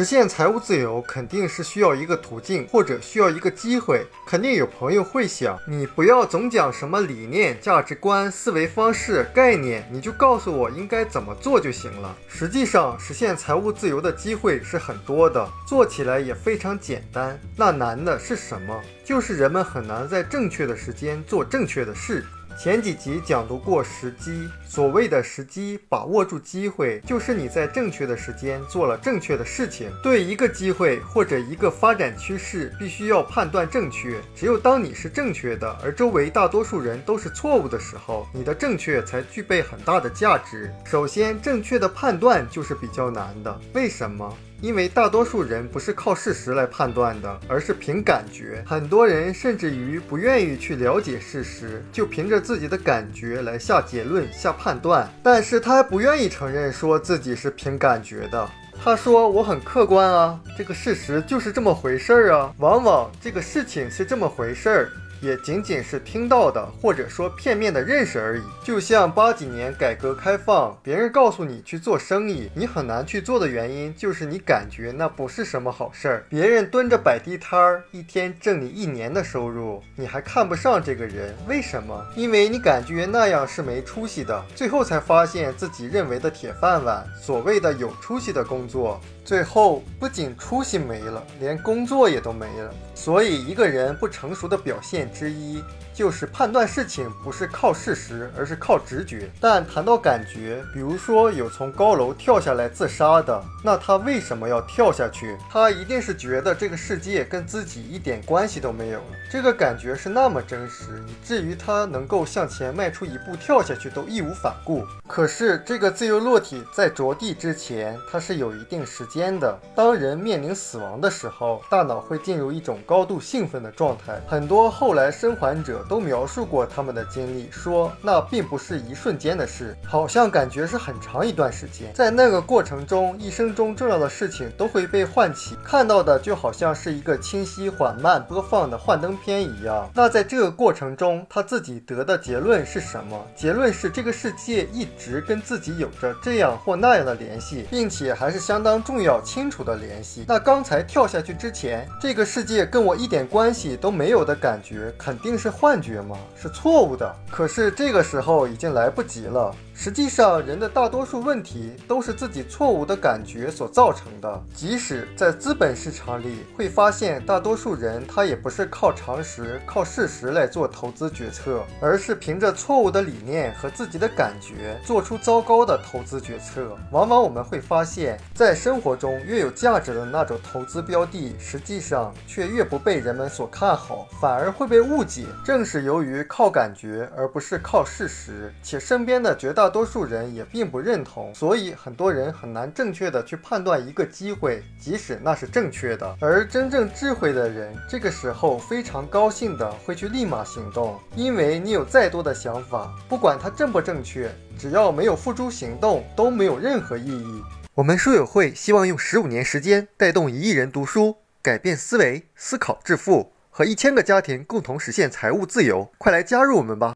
实现财务自由肯定是需要一个途径，或者需要一个机会。肯定有朋友会想，你不要总讲什么理念、价值观、思维方式、概念，你就告诉我应该怎么做就行了。实际上，实现财务自由的机会是很多的，做起来也非常简单。那难的是什么？就是人们很难在正确的时间做正确的事。前几集讲读过时机，所谓的时机，把握住机会，就是你在正确的时间做了正确的事情。对一个机会或者一个发展趋势，必须要判断正确。只有当你是正确的，而周围大多数人都是错误的时候，你的正确才具备很大的价值。首先，正确的判断就是比较难的，为什么？因为大多数人不是靠事实来判断的，而是凭感觉。很多人甚至于不愿意去了解事实，就凭着自己的感觉来下结论、下判断。但是他还不愿意承认说自己是凭感觉的。他说：“我很客观啊，这个事实就是这么回事儿啊。往往这个事情是这么回事儿。”也仅仅是听到的，或者说片面的认识而已。就像八几年改革开放，别人告诉你去做生意，你很难去做的原因，就是你感觉那不是什么好事儿。别人蹲着摆地摊儿，一天挣你一年的收入，你还看不上这个人，为什么？因为你感觉那样是没出息的。最后才发现自己认为的铁饭碗，所谓的有出息的工作。最后不仅出息没了，连工作也都没了。所以，一个人不成熟的表现之一。就是判断事情不是靠事实，而是靠直觉。但谈到感觉，比如说有从高楼跳下来自杀的，那他为什么要跳下去？他一定是觉得这个世界跟自己一点关系都没有了。这个感觉是那么真实，以至于他能够向前迈出一步跳下去都义无反顾。可是这个自由落体在着地之前，它是有一定时间的。当人面临死亡的时候，大脑会进入一种高度兴奋的状态。很多后来生还者。都描述过他们的经历，说那并不是一瞬间的事，好像感觉是很长一段时间。在那个过程中，一生中重要的事情都会被唤起，看到的就好像是一个清晰缓慢播放的幻灯片一样。那在这个过程中，他自己得的结论是什么？结论是这个世界一直跟自己有着这样或那样的联系，并且还是相当重要、清楚的联系。那刚才跳下去之前，这个世界跟我一点关系都没有的感觉，肯定是幻。幻觉吗？是错误的。可是这个时候已经来不及了。实际上，人的大多数问题都是自己错误的感觉所造成的。即使在资本市场里，会发现大多数人他也不是靠常识、靠事实来做投资决策，而是凭着错误的理念和自己的感觉做出糟糕的投资决策。往往我们会发现，在生活中越有价值的那种投资标的，实际上却越不被人们所看好，反而会被误解。正是由于靠感觉而不是靠事实，且身边的绝大多数人也并不认同，所以很多人很难正确的去判断一个机会，即使那是正确的。而真正智慧的人，这个时候非常高兴的会去立马行动，因为你有再多的想法，不管它正不正确，只要没有付诸行动，都没有任何意义。我们书友会希望用十五年时间带动一亿人读书，改变思维，思考致富，和一千个家庭共同实现财务自由。快来加入我们吧！